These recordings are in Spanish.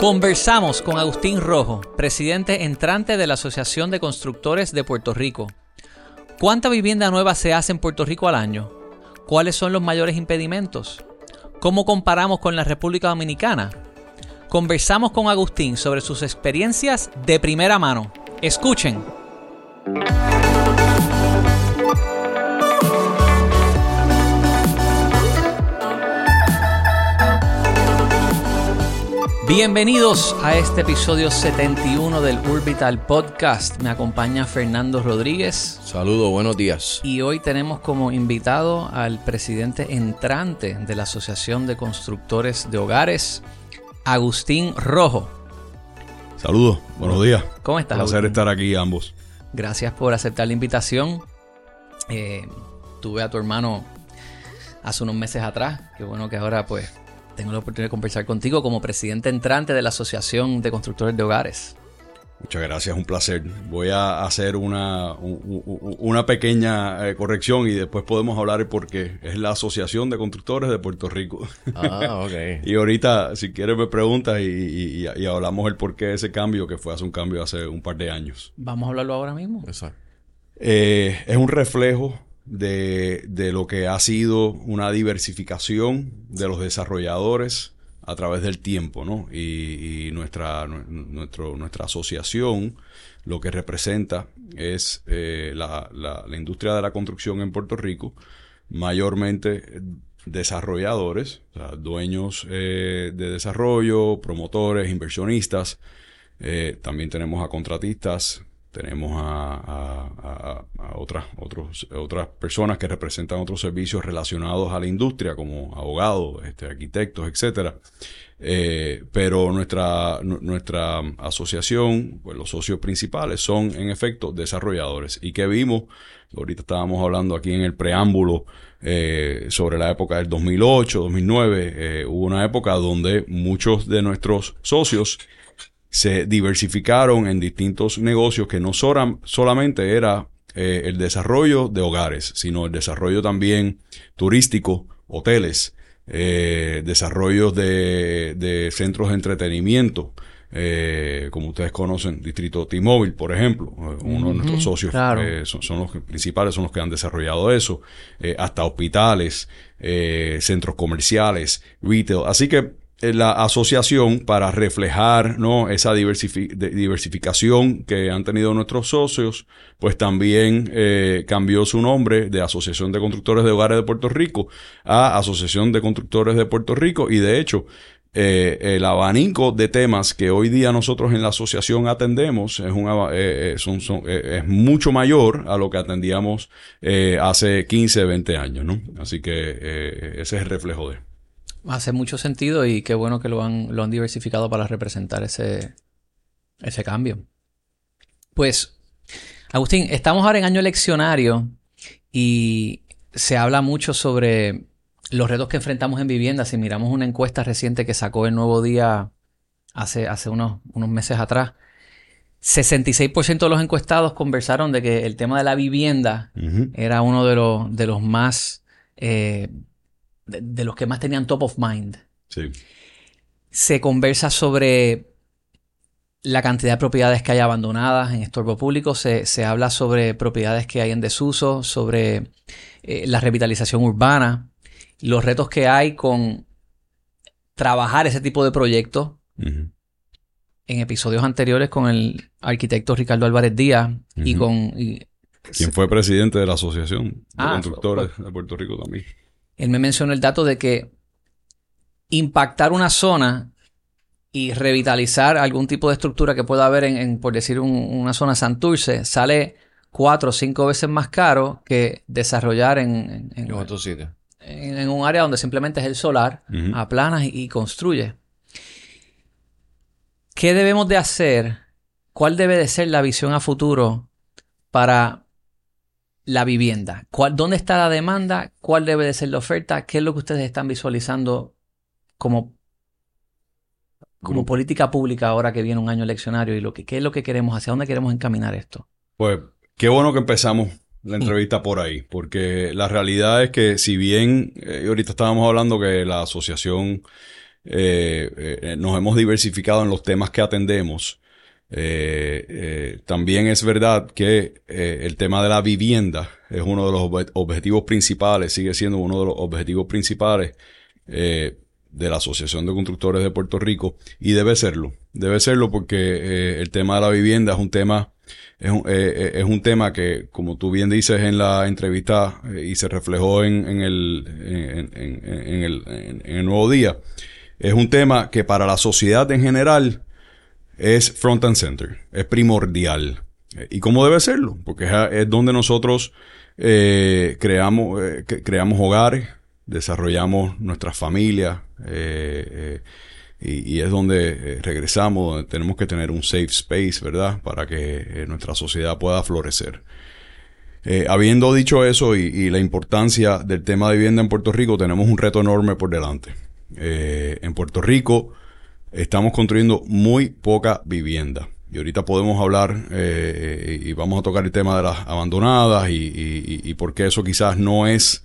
Conversamos con Agustín Rojo, presidente entrante de la Asociación de Constructores de Puerto Rico. ¿Cuánta vivienda nueva se hace en Puerto Rico al año? ¿Cuáles son los mayores impedimentos? ¿Cómo comparamos con la República Dominicana? Conversamos con Agustín sobre sus experiencias de primera mano. Escuchen. Bienvenidos a este episodio 71 del Urbital Podcast. Me acompaña Fernando Rodríguez. Saludos, buenos días. Y hoy tenemos como invitado al presidente entrante de la Asociación de Constructores de Hogares, Agustín Rojo. Saludos, buenos días. ¿Cómo estás? Un placer Agustín? estar aquí ambos. Gracias por aceptar la invitación. Eh, tuve a tu hermano hace unos meses atrás. Qué bueno que ahora pues tengo la oportunidad de conversar contigo como presidente entrante de la Asociación de Constructores de Hogares. Muchas gracias, un placer. Voy a hacer una, una pequeña eh, corrección y después podemos hablar porque es la Asociación de Constructores de Puerto Rico. Ah, ok. y ahorita, si quieres, me preguntas y, y- y- y hablamos el porqué de ese cambio, que fue hace un cambio hace un par de años. Vamos a hablarlo ahora mismo. Exacto. Eh, es un reflejo de, de lo que ha sido una diversificación de los desarrolladores a través del tiempo, ¿no? Y, nuestra, nu- nuestro, nuestra asociación lo que representa es eh, la, la- industria de la construcción en Puerto Rico, mayormente desarrolladores, dueños eh, de desarrollo, promotores, inversionistas, eh, también tenemos a contratistas, tenemos a, a- otras, otros, otras personas que representan otros servicios relacionados a la industria, como abogados, este, arquitectos, etcétera. Eh, pero nuestra, nu- nuestra asociación, pues los socios principales son en efecto desarrolladores. ¿Y que vimos? Ahorita estábamos hablando aquí en el preámbulo eh, sobre la época del 2008, 2009. eh, hubo una época donde muchos de nuestros socios se diversificaron en distintos negocios que no sola- solamente era eh, el desarrollo de hogares, sino el desarrollo también turístico, hoteles, eh, desarrollos de, de centros de entretenimiento, eh, como ustedes conocen, Distrito T-Mobile, por ejemplo, eh, uno de nuestros socios claro. eh, son, son los que- principales, son los que han desarrollado eso, eh, hasta hospitales, centros comerciales, retail. Así que la asociación para reflejar ¿no? esa diversificación que han tenido nuestros socios, pues también eh, cambió su nombre de Asociación de Constructores de Hogares de Puerto Rico a Asociación de Constructores de Puerto Rico y de hecho eh, el abanico de temas que hoy día nosotros en la asociación atendemos es, un, aba- eh, eh, son- eh, es mucho mayor a lo que atendíamos eh, hace 15, 20 años, ¿no? Así que eh, ese es el reflejo de. Hace mucho sentido y qué bueno que lo han, lo han diversificado para representar ese, ese cambio. Pues, Agustín, estamos ahora en año eleccionario y se habla mucho sobre los retos que enfrentamos en vivienda. Si miramos una encuesta reciente que sacó el Nuevo Día hace, hace unos, unos meses atrás, 66% de los encuestados conversaron de que el tema de la vivienda era uno de los, de los más, eh, de, de los que más tenían top of mind. Sí. Se conversa sobre la cantidad de propiedades que hay abandonadas en estorbo público, se, se habla sobre propiedades que hay en desuso, sobre eh, la revitalización urbana, los retos que hay con trabajar ese tipo de proyectos. En episodios anteriores con el arquitecto Ricardo Álvarez Díaz y con... y- Quien fue presidente de la Asociación de Ah, Constructores de Puerto Rico también. Él me mencionó el dato de que impactar una zona y revitalizar algún tipo de estructura que pueda haber en, en, por decir, un- una zona Santurce sale cuatro o cinco veces más caro que desarrollar en, en- otros sitios. en- un área donde simplemente es el solar, aplanas y, y construye. ¿Qué debemos de hacer? ¿Cuál debe de ser la visión a futuro para la vivienda? ¿Cuál- ¿Dónde está la demanda? ¿Cuál debe de ser la oferta? ¿Qué es lo que ustedes están visualizando como, como Como- política pública ahora que viene un año eleccionario? ¿Y lo que, qué es lo que queremos? ¿Hacia dónde queremos encaminar esto? Pues qué bueno que empezamos la entrevista por ahí, porque la realidad es que si bien eh, ahorita estábamos hablando que la asociación eh, nos hemos diversificado en los temas que atendemos. También es verdad que el tema de la vivienda es uno de los objetivos principales, sigue siendo uno de los objetivos principales de la Asociación de Constructores de Puerto Rico y debe serlo. Debe serlo porque eh, el tema de la vivienda es un tema es un, eh, eh, tema que, como tú bien dices en la entrevista y se reflejó en el, en, el, en, el nuevo día, es un tema que para la sociedad en general es front and center, es primordial. ¿Y cómo debe serlo? Porque es, donde nosotros creamos, creamos hogares, desarrollamos nuestras familias eh, eh, y, es donde eh, regresamos, donde tenemos que tener un safe space, ¿verdad? Para que nuestra sociedad pueda florecer. habiendo dicho eso y, la importancia del tema de vivienda en Puerto Rico, tenemos un reto enorme por delante. en Puerto Rico estamos construyendo muy poca vivienda. Y ahorita podemos hablar y vamos a tocar el tema de las abandonadas y, y por qué eso quizás no es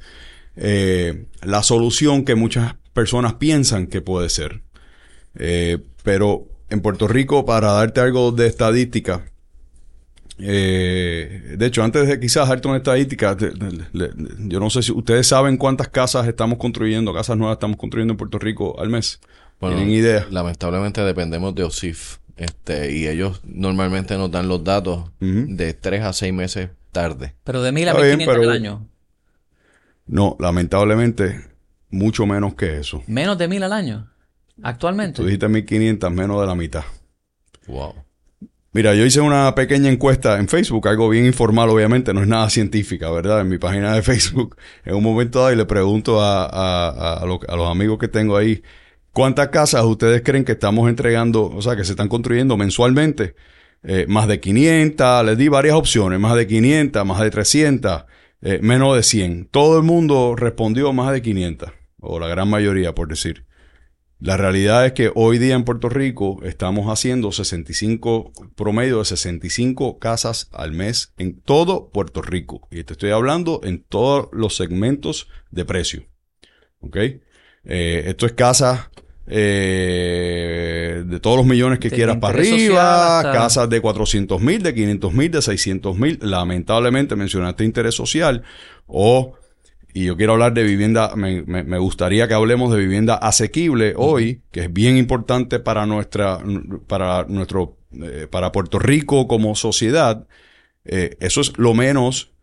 eh, la solución que muchas personas piensan que puede ser. Eh, pero en Puerto Rico, para darte algo de estadística, eh, de hecho, antes de quizás darte una estadística, yo no sé si ustedes saben cuántas casas estamos construyendo, casas nuevas estamos construyendo en Puerto Rico al mes. ¿Tienen idea? Lamentablemente dependemos de OSIF. Este, y ellos normalmente nos dan los datos de 3 a 6 meses tarde. Pero de mil a 1500 al año. No, lamentablemente, mucho menos que eso. ¿Menos de mil al año? ¿Actualmente? Tú dijiste 1500, menos de la mitad. Wow. Mira, yo hice una pequeña encuesta en Facebook, algo bien informal, obviamente, no es nada científica, ¿verdad? En mi página de Facebook, en un momento dado, y le pregunto a, a, los amigos que tengo ahí, ¿cuántas casas ustedes creen que estamos entregando, o sea, que se están construyendo mensualmente? Eh, más de 500, les di varias opciones, más de 500, más de 300. Eh, menos de 100. Todo el mundo respondió más de 500, o la gran mayoría, por decir. La realidad es que hoy día en Puerto Rico estamos haciendo 65, promedio de 65 casas al mes en todo Puerto Rico. Y te estoy hablando en todos los segmentos de precio. ¿Ok? Eh, esto es casas eh, de todos los millones que quieras para arriba, casas de 400 mil, de 500 mil, de 600 mil. Lamentablemente mencionaste interés social o, y yo quiero hablar de vivienda, me, me, gustaría que hablemos de vivienda asequible hoy, que es bien importante para nuestra, para nuestro, eh, para Puerto Rico como sociedad. Eh, eso es lo menos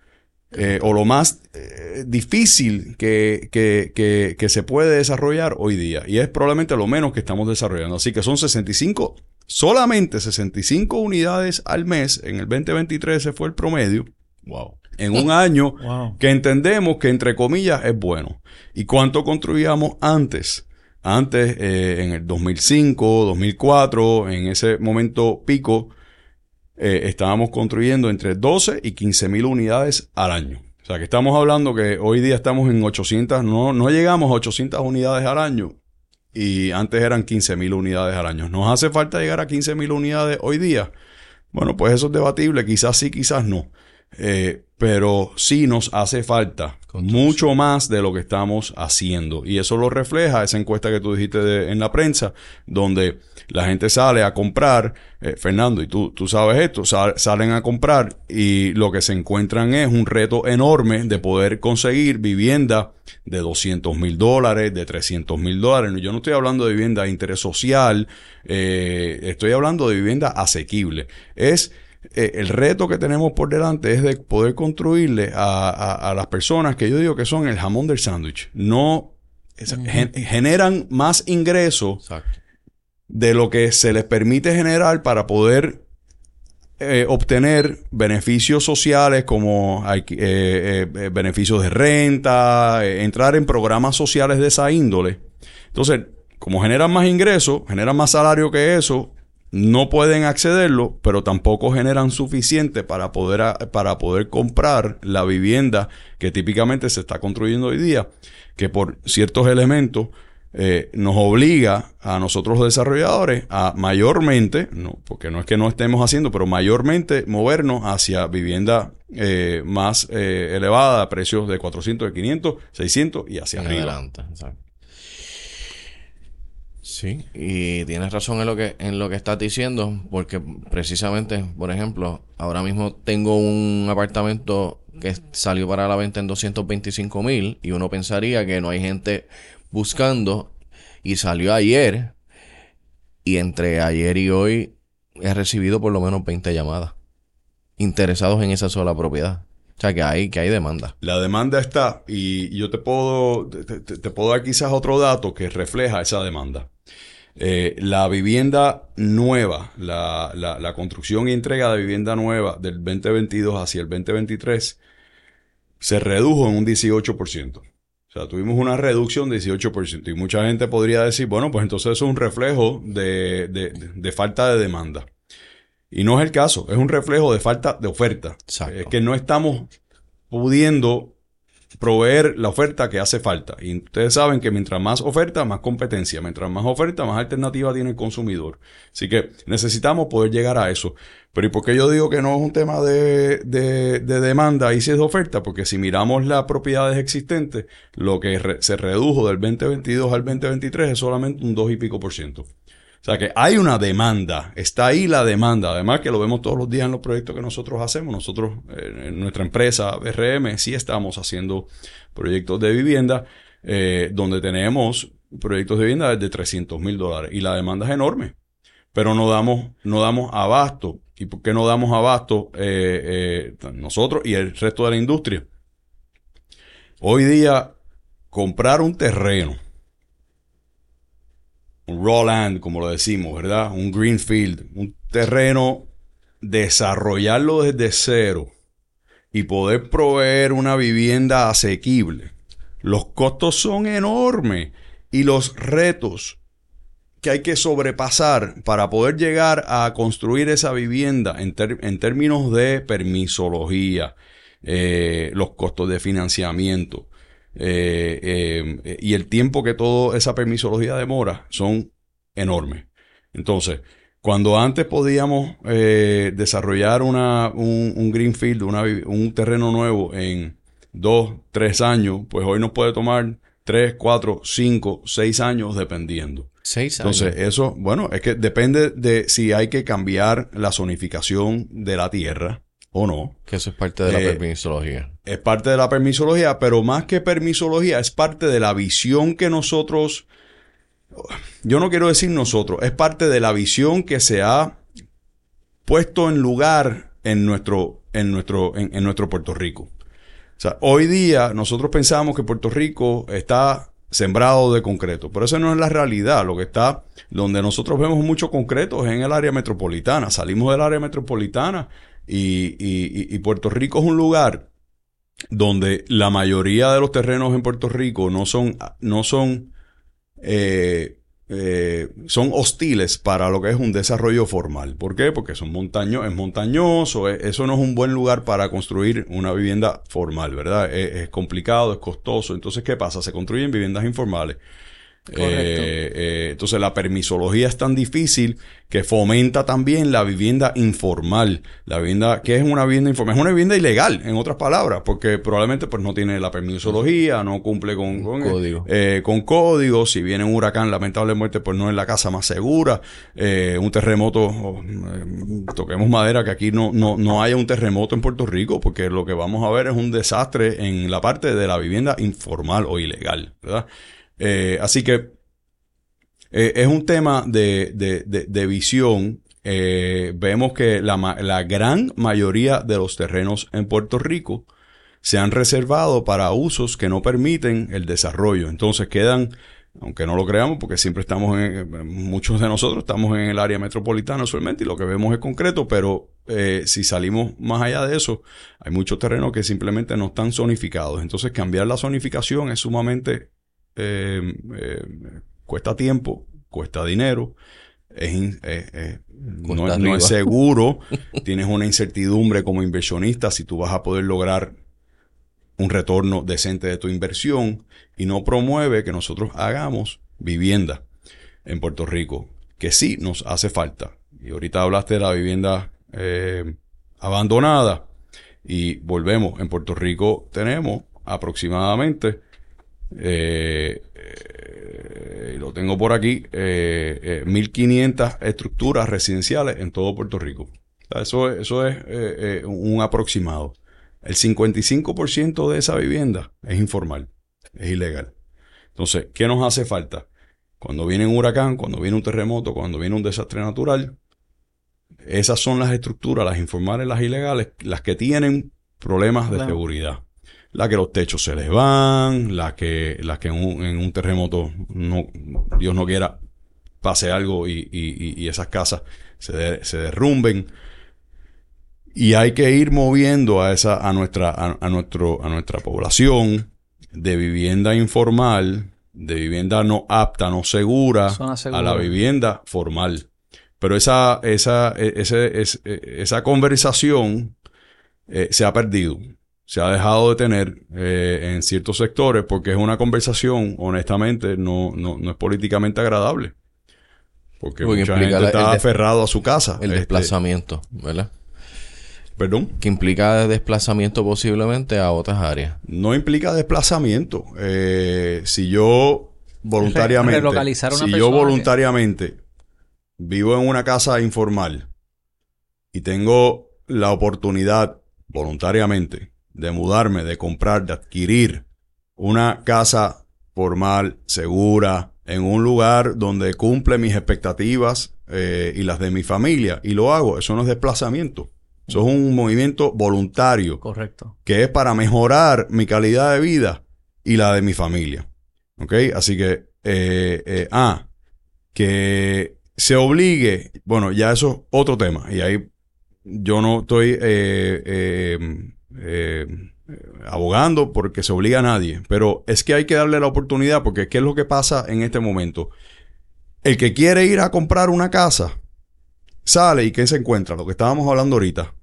eh, o lo más eh, difícil que, que, que, se puede desarrollar hoy día. Y es probablemente lo menos que estamos desarrollando. Así que son 65, solamente 65 unidades al mes. En el 2023 ese fue el promedio. Wow. En un año que entendemos que entre comillas es bueno. ¿Y cuánto construíamos antes? Antes, eh, en el 2005, 2004, en ese momento pico, eh, estábamos construyendo entre 12 y 15 mil unidades al año. O sea que estamos hablando que hoy día estamos en 800, no, no llegamos a 800 unidades al año y antes eran 15 mil unidades al año. ¿Nos hace falta llegar a 15 mil unidades hoy día? Bueno, pues eso es debatible, quizás sí, quizás no. Eh, pero sí nos hace falta mucho más de lo que estamos haciendo. Y eso lo refleja esa encuesta que tú dijiste en la prensa, donde la gente sale a comprar, eh, Fernando, y tú, tú sabes esto, salen a comprar y lo que se encuentran es un reto enorme de poder conseguir vivienda de 200 mil dólares, de 300 mil dólares. Yo no estoy hablando de vivienda de interés social, eh, estoy hablando de vivienda asequible. Es eh, el reto que tenemos por delante es de poder construirle a, las personas que yo digo que son el jamón del sándwich. No generan más ingresos de lo que se les permite generar para poder eh, obtener beneficios sociales como eh, beneficios de renta, entrar en programas sociales de esa índole. Entonces, como generan más ingresos, generan más salario que eso, no pueden accederlo, pero tampoco generan suficiente para poder, para poder comprar la vivienda que típicamente se está construyendo hoy día, que por ciertos elementos eh, nos obliga a nosotros los desarrolladores a mayormente, no, porque no es que no estemos haciendo, pero mayormente movernos hacia vivienda eh, más eh, elevada, a precios de 400, de 500, 600 y hacia arriba. Sí, y tienes razón en lo que en lo que estás diciendo, porque precisamente, por ejemplo, ahora mismo tengo un apartamento que salió para la venta en 225 mil y uno pensaría que no hay gente buscando y salió ayer y entre ayer y hoy he recibido por lo menos 20 llamadas interesados en esa sola propiedad. O sea que hay, que hay demanda. La demanda está y yo te puedo, te, puedo dar quizás otro dato que refleja esa demanda. Eh, la vivienda nueva, la, la, construcción y entrega de vivienda nueva del 2022 hacia el 2023 se redujo en un 18%. O sea, tuvimos una reducción de 18%. Y mucha gente podría decir, bueno, pues entonces eso es un reflejo de, de falta de demanda. Y no es el caso, es un reflejo de falta de oferta. Es que no estamos pudiendo proveer la oferta que hace falta. Y ustedes saben que mientras más oferta, más competencia. Mientras más oferta, más alternativa tiene el consumidor. Así que necesitamos poder llegar a eso. Pero ¿y por qué yo digo que no es un tema de, de, de demanda y si es de oferta? Porque si miramos las propiedades existentes, lo que se redujo del 2022 al 2023 es solamente un 2 y pico por ciento. O sea que hay una demanda, está ahí la demanda. Además que lo vemos todos los días en los proyectos que nosotros hacemos. Nosotros, eh, en nuestra empresa BRM, sí estamos haciendo proyectos de vivienda eh, donde tenemos proyectos de vivienda de 300 mil dólares y la demanda es enorme. Pero no damos, no damos abasto. ¿Y por qué no damos abasto eh, nosotros y el resto de la industria? Hoy día, comprar un terreno un raw land, como lo decimos, ¿verdad? Un greenfield, un terreno, desarrollarlo desde cero y poder proveer una vivienda asequible. Los costos son enormes y los retos que hay que sobrepasar para poder llegar a construir esa vivienda en, términos de permisología, eh, los costos de financiamiento, eh, eh, y el tiempo que toda esa permisología demora son enormes. Entonces, cuando antes podíamos eh, desarrollar una, un, greenfield, un terreno nuevo en dos, tres años, pues hoy nos puede tomar tres, cuatro, cinco, seis años dependiendo. Seis años. Entonces, eso, bueno, es que depende de si hay que cambiar la zonificación de la tierra o no. Que eso es parte de la eh, permisología. Es parte de la permisología, pero más que permisología, es parte de la visión que nosotros, yo no quiero decir nosotros, es parte de la visión que se ha puesto en lugar en nuestro, en nuestro, en, nuestro Puerto Rico. O sea, hoy día nosotros pensamos que Puerto Rico está sembrado de concreto, pero eso no es la realidad. Lo que está, donde nosotros vemos mucho concreto es en el área metropolitana. Salimos del área metropolitana y, Puerto Rico es un lugar donde la mayoría de los terrenos en Puerto Rico no son, no son, eh, eh, son hostiles para lo que es un desarrollo formal. ¿Por qué? Porque son montaños, es montañoso, eso no es un buen lugar para construir una vivienda formal, ¿verdad? es complicado, es costoso. Entonces, ¿qué pasa? Se construyen viviendas informales. Eh, eh, entonces la permisología es tan difícil que fomenta también la vivienda informal. La vivienda, que es una vivienda informal? Es una vivienda ilegal, en otras palabras, porque probablemente pues no tiene la permisología, no cumple con, con código. Eh, con código. Si viene un huracán, lamentable muerte, pues no es la casa más segura. un terremoto, oh, toquemos madera, que aquí no, no, no haya un terremoto en Puerto Rico, porque lo que vamos a ver es un desastre en la parte de la vivienda informal o ilegal, ¿verdad? Eh, así que eh, es un tema de, de, visión. Eh, vemos que la, la, gran mayoría de los terrenos en Puerto Rico se han reservado para usos que no permiten el desarrollo. Entonces quedan, aunque no lo creamos, porque siempre estamos en, muchos de nosotros estamos en el área metropolitana usualmente y lo que vemos es concreto, pero si salimos más allá de eso, hay muchos terrenos que simplemente no están zonificados. Entonces cambiar la zonificación es sumamente eh, eh, cuesta tiempo, cuesta dinero, es, eh, no, es seguro, tienes una incertidumbre como inversionista si tú vas a poder lograr un retorno decente de tu inversión y no promueve que nosotros hagamos vivienda en Puerto Rico, que sí nos hace falta. Y ahorita hablaste de la vivienda abandonada y volvemos, en Puerto Rico tenemos aproximadamente eh, eh, lo tengo por aquí eh, 1.500 estructuras residenciales en todo Puerto Rico. eso, eso es un aproximado. El 55% de esa vivienda es informal, es ilegal. Entonces, ¿qué nos hace falta? Cuando viene un huracán, cuando viene un terremoto, cuando viene un desastre natural, esas son las estructuras, las informales, las ilegales, las que tienen problemas de seguridad. Las que los techos se les van, las que, las que en un, terremoto, no, Dios no quiera, pase algo y, esas casas se, se, derrumben. Y hay que ir moviendo a esa, a nuestra, a, nuestro, a nuestra población de vivienda informal de vivienda no apta, no segura, a la vivienda formal. Pero esa, esa, e, e, esa conversación eh, se ha perdido. Se ha dejado de tener eh, en ciertos sectores porque es una conversación, honestamente, no, no, no es políticamente agradable. Porque, mucha gente está aferrado a su casa. El este desplazamiento, ¿verdad? Perdón. Que implica desplazamiento posiblemente a otras áreas. No implica desplazamiento. Eh, si yo voluntariamente. si yo voluntariamente vivo en una casa informal y tengo la oportunidad voluntariamente de mudarme, de comprar, de adquirir una casa formal, segura, en un lugar donde cumple mis expectativas eh, y las de mi familia, y lo hago, eso no es desplazamiento. Eso es un movimiento voluntario. Correcto. Que es para mejorar mi calidad de vida y la de mi familia. ¿Ok? Así que, eh, eh, ah, que se obligue, bueno, ya eso es otro tema. Y ahí yo no estoy eh, abogando porque se obliga a nadie. Pero es que hay que darle la oportunidad porque ¿qué es lo que pasa en este momento? El que quiere ir a comprar una casa sale y ¿qué se encuentra? Lo que estábamos hablando ahorita.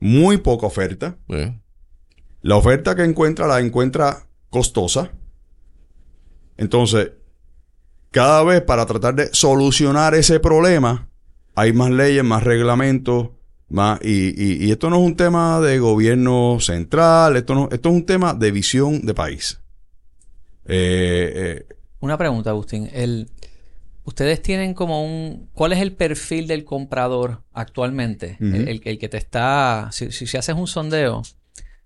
Muy poca oferta. La oferta que encuentra la encuentra costosa. Entonces, cada vez para tratar de solucionar ese problema, hay más leyes, más reglamentos, más, y, esto no es un tema de gobierno central, esto, no, esto es un tema de visión de país. Eh, eh, Una pregunta, Agustín. El, Ustedes tienen como un... ¿Cuál es el perfil del comprador actualmente? el, que te está... Si, si, haces un sondeo,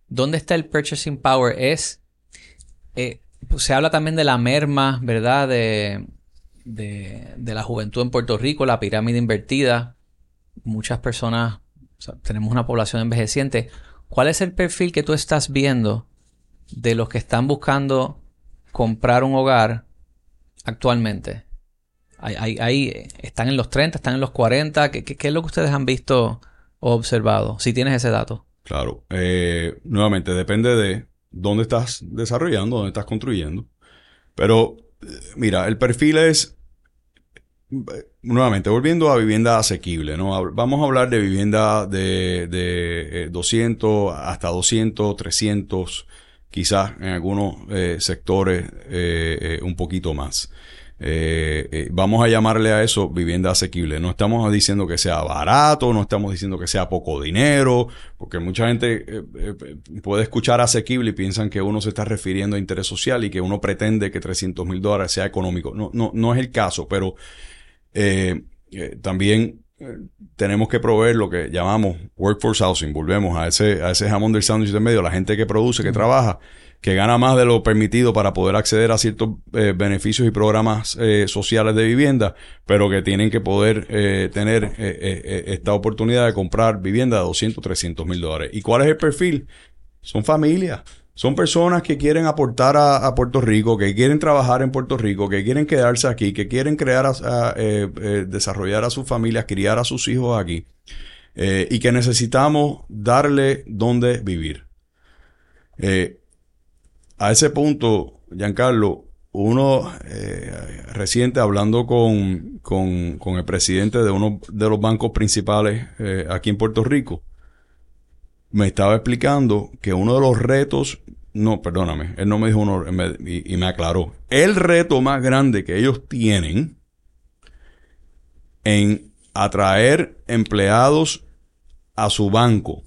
¿dónde está el purchasing power? Es... Eh, pues se habla también de la merma, ¿verdad? De, de, de, la juventud en Puerto Rico, la pirámide invertida. Muchas personas... tenemos una población envejeciente. ¿Cuál es el perfil que tú estás viendo de los que están buscando comprar un hogar actualmente? Están en los 30, están en los 40. ¿Qué, es lo que ustedes han visto o observado? Si tienes ese dato. Claro. Eh, nuevamente, depende de dónde estás desarrollando, dónde estás construyendo. Pero, eh, mira, el perfil es. Nuevamente, volviendo a vivienda asequible, ¿no? Vamos a hablar de vivienda de, 200 eh, hasta 200, 300, quizás en algunos sectores un poquito más. Eh, eh, vamos a llamarle a eso vivienda asequible. No estamos diciendo que sea barato, no estamos diciendo que sea poco dinero, porque mucha gente eh, puede escuchar asequible y piensan que uno se está refiriendo a interés social y que uno pretende que 300 mil dólares sea económico. No, no, no es el caso, pero también tenemos que proveer lo que llamamos workforce housing. Volvemos a ese, a ese jamón del sándwich de medio, la gente que produce, que trabaja que gana más de lo permitido para poder acceder a ciertos eh, beneficios y programas eh, sociales de vivienda, pero que tienen que poder eh, tener esta oportunidad de comprar vivienda de 200, 300 mil dólares. ¿Y cuál es el perfil? Son familias. Son personas que quieren aportar a, Puerto Rico, que quieren trabajar en Puerto Rico, que quieren quedarse aquí, que quieren crear, desarrollar a sus familias, criar a sus hijos aquí, y que necesitamos darle donde vivir. Eh, a ese punto, Giancarlo, uno eh, reciente hablando con, el presidente de uno de los bancos principales eh, aquí en Puerto Rico, me estaba explicando que uno de los retos, no, perdóname, él no me dijo uno y, me aclaró, el reto más grande que ellos tienen en atraer empleados a su banco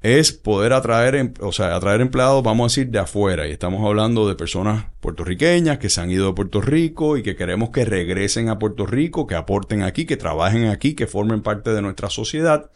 es poder atraer, em- o sea, atraer empleados, vamos a decir, de afuera. Y estamos hablando de personas puertorriqueñas que se han ido de Puerto Rico y que queremos que regresen a Puerto Rico, que aporten aquí, que trabajen aquí, que formen parte de nuestra sociedad.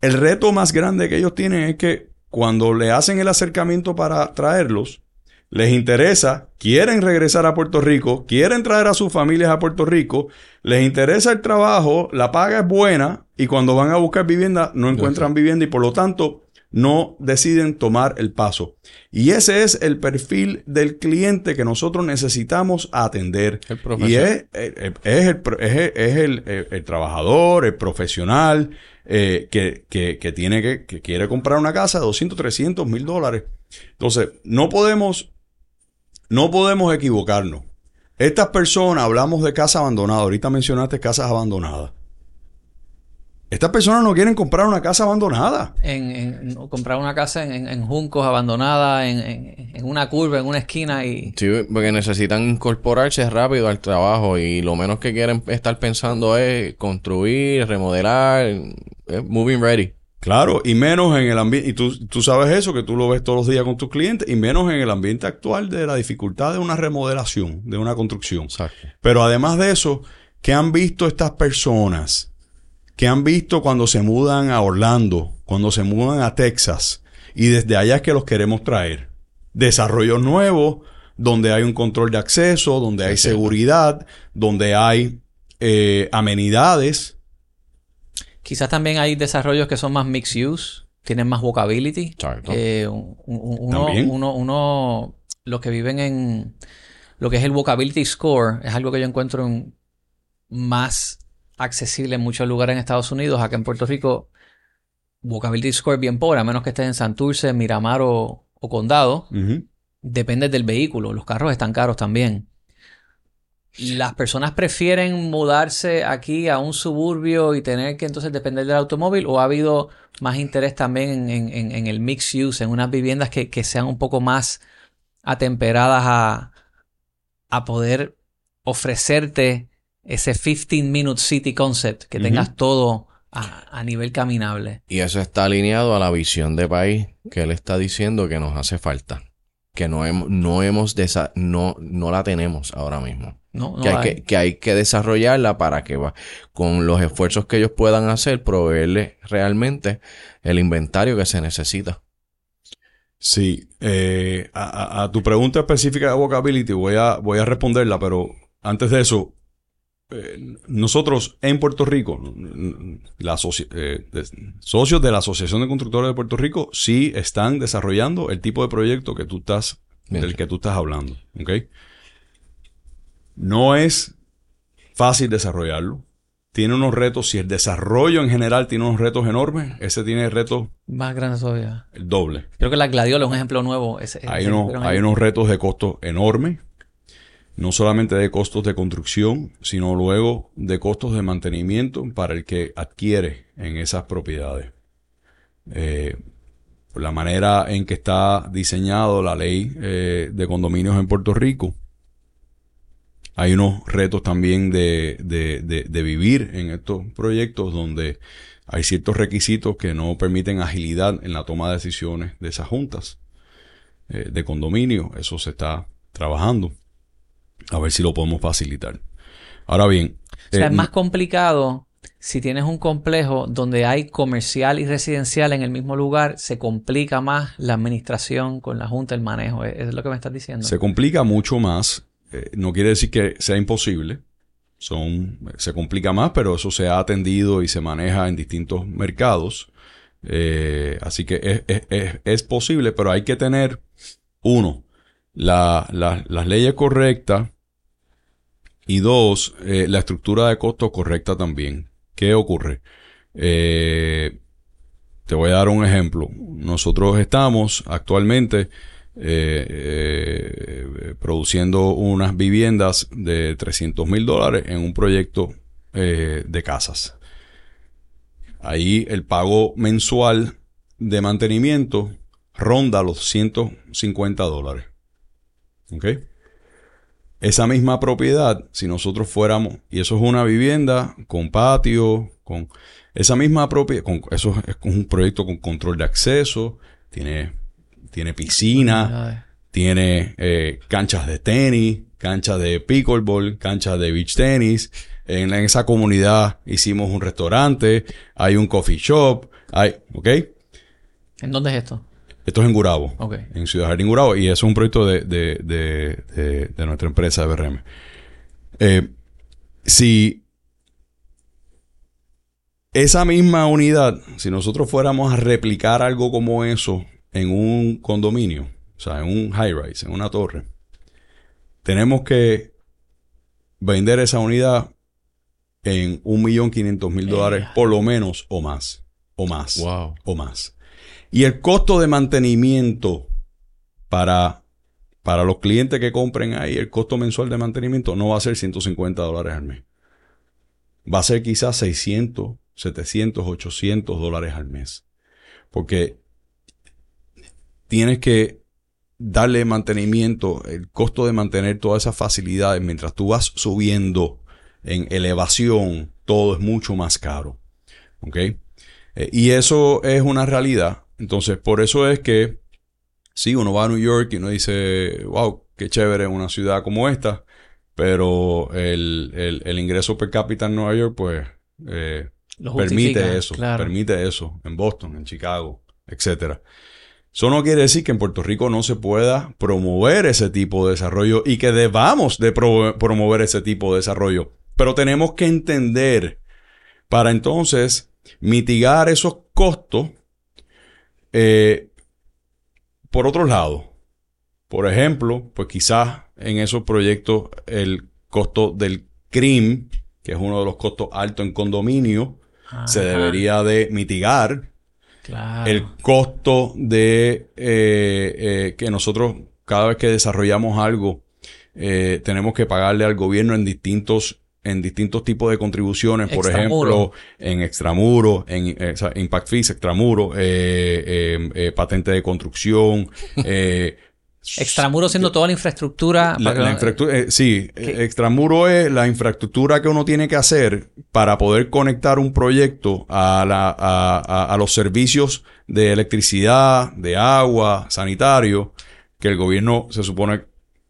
El reto más grande que ellos tienen es que cuando le hacen el acercamiento para traerlos, les interesa, quieren regresar a Puerto Rico, quieren traer a sus familias a Puerto Rico, les interesa el trabajo, la paga es buena y cuando van a buscar vivienda no encuentran vivienda y por lo tanto no deciden tomar el paso. Y ese es el perfil del cliente que nosotros necesitamos atender. El Y es, es- es el, pro- es el- es el- el- el trabajador, el profesional eh, que, que- que tiene que, que quiere comprar una casa de 200, 300 mil dólares. Entonces, no podemos, no podemos equivocarnos. Estas personas, hablamos de casa abandonada, ahorita mencionaste casas abandonadas. Estas personas no quieren comprar una casa abandonada. En, en- comprar una casa en, en- en Juncos abandonada, en, en- en una curva, en una esquina y... Sí, porque necesitan incorporarse rápido al trabajo y lo menos que quieren estar pensando es construir, remodelar, eh, moving ready. Claro, y menos en el ambiente, y tú, tú sabes eso, que tú lo ves todos los días con tus clientes, y menos en el ambiente actual de la dificultad de una remodelación, de una construcción. Exacto. Pero además de eso, ¿qué han visto estas personas? ¿Qué han visto cuando se mudan a Orlando, cuando se mudan a Texas? Y desde allá es que los queremos traer. Desarrollos nuevos, donde hay un control de acceso, donde hay seguridad, donde hay eh, amenidades. Quizás también hay desarrollos que son más mixed use, tienen más walkability. Eh, un- un- uno, uno, uno- los que viven en lo que es el walkability score es algo que yo encuentro en- más accesible en muchos lugares en Estados Unidos. Acá en Puerto Rico, walkability score es bien pobre, a menos que estés en Santurce, Miramar o, o Condado. Depende del vehículo. Los carros están caros también. Las personas prefieren mudarse aquí a un suburbio y tener que entonces depender del automóvil o ha habido más interés también en, en- en- en el mixed use, en unas viviendas que, que sean un poco más atemperadas a, a poder ofrecerte ese 15 minute city concept, que tengas todo a, a nivel caminable. Y eso está alineado a la visión de país que él está diciendo que nos hace falta. Que no hemos, no hemos desa- no, no la tenemos ahora mismo. No, no que, hay hay. que, que hay que desarrollarla para que va, con los esfuerzos que ellos puedan hacer, proveerle realmente el inventario que se necesita. Sí, eh, a, a- tu pregunta específica de walkability voy a, voy a responderla, pero antes de eso, eh, nosotros en Puerto Rico, la eh, socios de la Asociación de Constructores de Puerto Rico, sí están desarrollando el tipo de proyecto que tú estás, Bien. del que tú estás hablando. No es fácil desarrollarlo. Tiene unos retos, si el desarrollo en general tiene unos retos enormes, ese tiene retos Más grande todavía. el doble. Creo que la Gladiola es un ejemplo nuevo. Ese- Hay, ese- hay unos retos de costo enormes, no solamente de costos de construcción, sino luego de costos de mantenimiento para el que adquiere en esas propiedades. Eh, la manera en que está diseñado la ley eh, de condominios en Puerto Rico, hay unos retos también de, de- de- de vivir en estos proyectos donde hay ciertos requisitos que no permiten agilidad en la toma de decisiones de esas juntas eh, de condominio. Eso se está trabajando. A ver si lo podemos facilitar. Ahora bien, O sea, eh, es más complicado si tienes un complejo donde hay comercial y residencial en el mismo lugar, se complica más la administración con la junta, el manejo. ¿Es es lo que me estás diciendo? se complica mucho más. Eh, no quiere decir que sea imposible. Son, se complica más, pero eso se ha atendido y se maneja en distintos mercados. Eh, así que es, es- es- es posible, pero hay que tener, uno, la- la- las leyes correctas y dos, eh, la estructura de costo correcta también. ¿Qué ocurre? Eh, te voy a dar un ejemplo. Nosotros estamos actualmente eh, produciendo unas viviendas de 300 mil dólares en un proyecto de casas. Ahí el pago mensual de mantenimiento ronda los 150 dólares. ¿Ok? esa misma propiedad, si nosotros fuéramos, y eso es una vivienda con patio, con esa misma propiedad, con, eso es un proyecto con control de acceso, tiene, tiene piscina, tiene eh, canchas de tenis, canchas de pickleball, canchas de beach tenis. En, esa comunidad hicimos un restaurante, hay un coffee shop, hay, ¿ok? ¿En dónde es esto? Esto es en Gurabo, en Ciudad Jardín Gurabo, y eso es un proyecto de, de, de, de- nuestra empresa BRM. Eh, si esa misma unidad, si nosotros fuéramos a replicar algo como eso en un condominio, o sea, en un high rise, en una torre, tenemos que vender esa unidad en un millón quinientos mil dólares por lo menos o más. O más Wow. o más. Y el costo de mantenimiento para, para los clientes que compren ahí, el costo mensual de mantenimiento no va a ser 150 dólares al mes. Va a ser quizás 600, 700, 800 dólares al mes. Porque tienes que darle mantenimiento, el costo de mantener todas esas facilidades mientras tú vas subiendo en elevación, todo es mucho más caro. ¿Ok? Eh, y eso es una realidad. Entonces, por eso es que sí, uno va a New York y uno dice, wow, qué chévere una ciudad como esta, pero el, el- el ingreso per cápita en Nueva York, pues, eh, permite eso, claro. permite eso, en Boston, en Chicago, etcétera. Eso no quiere decir que en Puerto Rico no se pueda promover ese tipo de desarrollo y que debamos de pro- promover ese tipo de desarrollo. Pero tenemos que entender para entonces mitigar esos costos eh, por otro lado. Por ejemplo, pues quizás en esos proyectos el costo del CRIM, que es uno de los costos altos en condominio, se debería de mitigar. Claro. El costo de eh, eh, que nosotros cada vez que desarrollamos algo eh, tenemos que pagarle al gobierno en distintos en distintos tipos de contribuciones, por Extramuro. ejemplo, en extramuro, en eh, o sea, impact fees, extramuro, eh, eh, patente de construcción, eh, Extramuro siendo toda la infraestructura. la, infraestructura, eh, sí, ¿Qué? extramuro es la infraestructura que uno tiene que hacer para poder conectar un proyecto a, la, a, a- a los servicios de electricidad, de agua, sanitario, que el gobierno se supone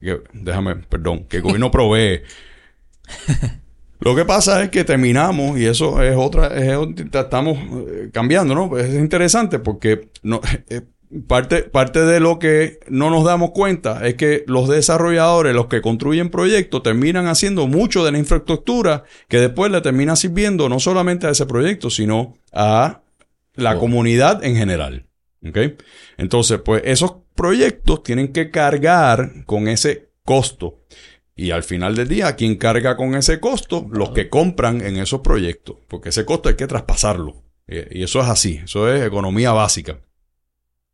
que, déjame, perdón, que el gobierno provee. Lo que pasa es que terminamos, y eso es otra, es otra- estamos eh, cambiando, ¿no? Es interesante porque no, eh, parte, parte de lo que no nos damos cuenta es que los desarrolladores, los que construyen proyectos, terminan haciendo mucho de la infraestructura que después le termina sirviendo no solamente a ese proyecto, sino a la Oh. comunidad en general. ¿Ok? Entonces, pues esos proyectos tienen que cargar con ese costo. Y al final del día, ¿quién carga con ese costo? Los que compran en esos proyectos. Porque ese costo hay que traspasarlo. Eh, Y eso es así. Eso es economía básica.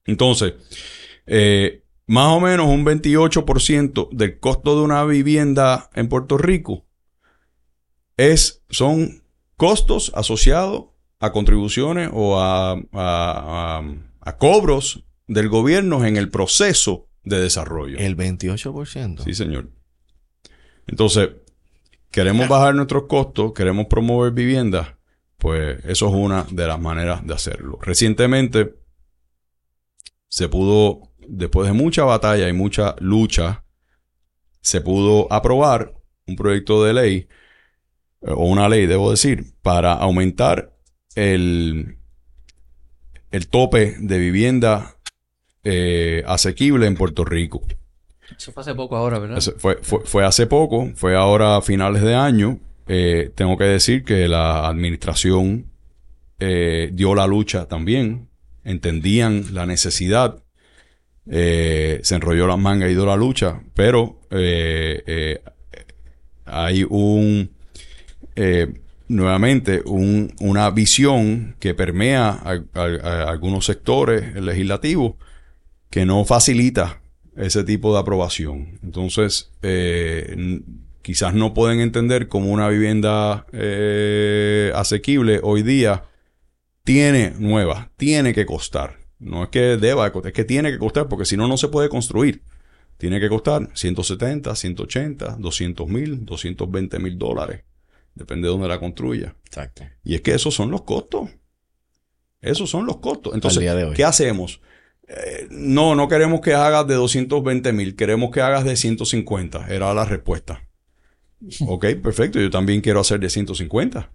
Entonces, eh, más o menos un 28% del costo de una vivienda en Puerto Rico es, son costos asociados a contribuciones o a, a- a- a cobros del gobierno en el proceso de desarrollo. El 28%. Sí, señor. Entonces, queremos bajar nuestros costos, queremos promover viviendas, pues eso es una de las maneras de hacerlo. Recientemente se pudo, después de mucha batalla y mucha lucha, se pudo aprobar un proyecto de ley, eh, o una ley, debo decir, para aumentar el, el tope de vivienda eh, asequible en Puerto Rico. Eso fue hace poco ahora, ¿verdad? Fue, fue, fue hace poco, fue ahora a finales de año. Eh, tengo que decir que la administración eh, dio la lucha también. Entendían la necesidad. Eh, se enrolló las mangas y dio la lucha. Pero hay un... nuevamente un- una visión que permea a algunos sectores legislativos que no facilita ese tipo de aprobación. Entonces, eh, quizás no pueden entender cómo una vivienda eh, asequible hoy día tiene nueva, tiene que costar. No es que deba, es que tiene que costar porque si no, no se puede construir. tiene que costar 170, 180, 200 mil, 220 mil dólares. Depende de dónde la construya. Exacto. Y es que esos son los costos. Esos son los costos. Entonces. ¿qué hacemos? Eh, no, no queremos que hagas de 220 mil, queremos que hagas de 150. Era la respuesta. Ok, perfecto. Yo también quiero hacer de 150.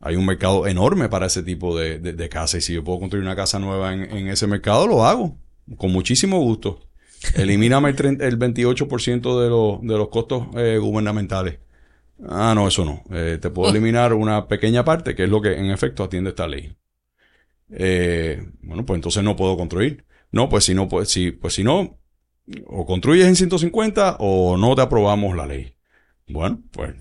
Hay un mercado enorme para ese tipo de, de, de casa. Y si yo puedo construir una casa nueva en, en ese mercado, lo hago. Con muchísimo gusto. Elimíname el, 30 el 28% de, los de los costos eh, gubernamentales. Ah, no, eso no. Eh, te puedo eliminar una pequeña parte, que es lo que en efecto atiende esta ley. Eh, bueno, pues entonces no puedo construir. No, pues si no, pues si, pues si no, o construyes en 150 o no te aprobamos la ley. Bueno, pues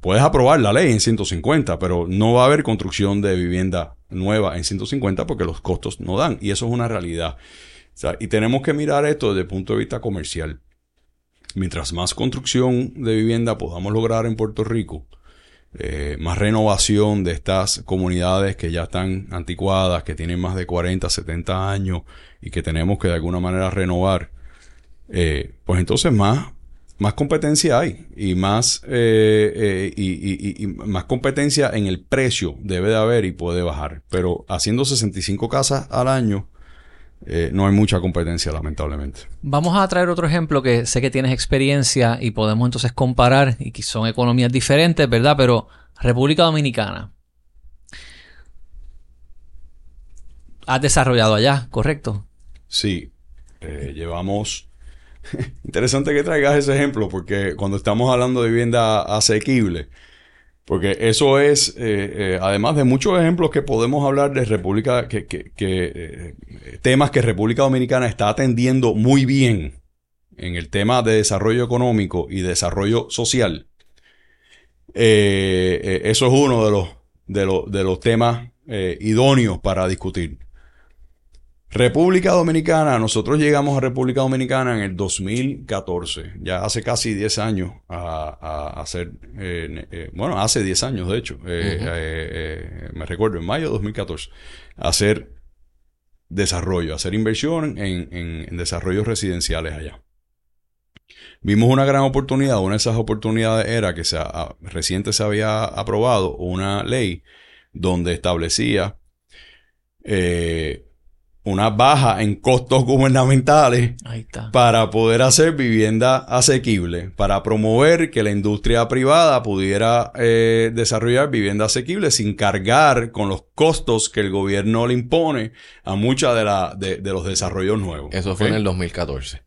puedes aprobar la ley en 150, pero no va a haber construcción de vivienda nueva en 150 porque los costos no dan. Y eso es una realidad. O sea, y tenemos que mirar esto desde el punto de vista comercial. Mientras más construcción de vivienda podamos lograr en Puerto Rico, eh, más renovación de estas comunidades que ya están anticuadas, que tienen más de 40, 70 años y que tenemos que de alguna manera renovar, eh, pues entonces más, más competencia hay y más, eh, eh, y, y- y- más competencia en el precio debe de haber y puede bajar. Pero haciendo 65 casas al año, eh, no hay mucha competencia, lamentablemente. Vamos a traer otro ejemplo que sé que tienes experiencia y podemos entonces comparar y que son economías diferentes, ¿verdad? Pero República Dominicana. Has desarrollado allá, ¿correcto? Sí, eh, llevamos... Interesante que traigas ese ejemplo porque cuando estamos hablando de vivienda asequible, porque eso es, eh, eh, además de muchos ejemplos que podemos hablar de República, que, que- eh, temas que República Dominicana está atendiendo muy bien en el tema de desarrollo económico y desarrollo social. Eso es uno de los, de los, de los temas idóneos para discutir. República Dominicana, nosotros llegamos a República Dominicana en el 2014, ya hace casi 10 años a, a hacer, eh, eh, bueno, hace 10 años de hecho, eh, me recuerdo, en mayo de 2014, a hacer desarrollo, hacer inversión en, en- en desarrollos residenciales allá. Vimos una gran oportunidad, una de esas oportunidades era que se, a- reciente se había aprobado una ley donde establecía eh, una baja en costos gubernamentales Ahí está. para poder hacer vivienda asequible, para promover que la industria privada pudiera eh, desarrollar vivienda asequible sin cargar con los costos que el gobierno le impone a muchos de, la- de, de los desarrollos nuevos. Eso fue en el 2014.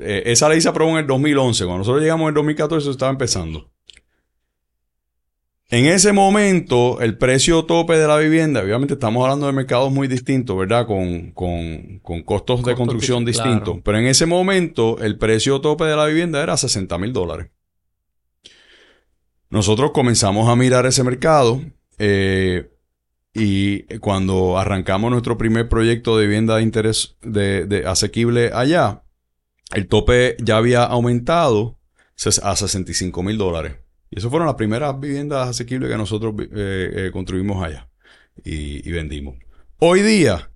Eh, esa ley se aprobó en el 2011. Cuando nosotros llegamos en el 2014 eso estaba empezando. En ese momento, el precio tope de la vivienda, obviamente estamos hablando de mercados muy distintos, ¿verdad? Con, con- con costos de construcción claro. distintos. Pero en ese momento, el precio tope de la vivienda era 60 mil dólares. Nosotros comenzamos a mirar ese mercado eh, y cuando arrancamos nuestro primer proyecto de vivienda de interés de, de asequible allá, el tope ya había aumentado a 65 mil dólares. Y esas fueron las primeras viviendas asequibles que nosotros eh, eh, construimos allá y, y vendimos. Hoy día,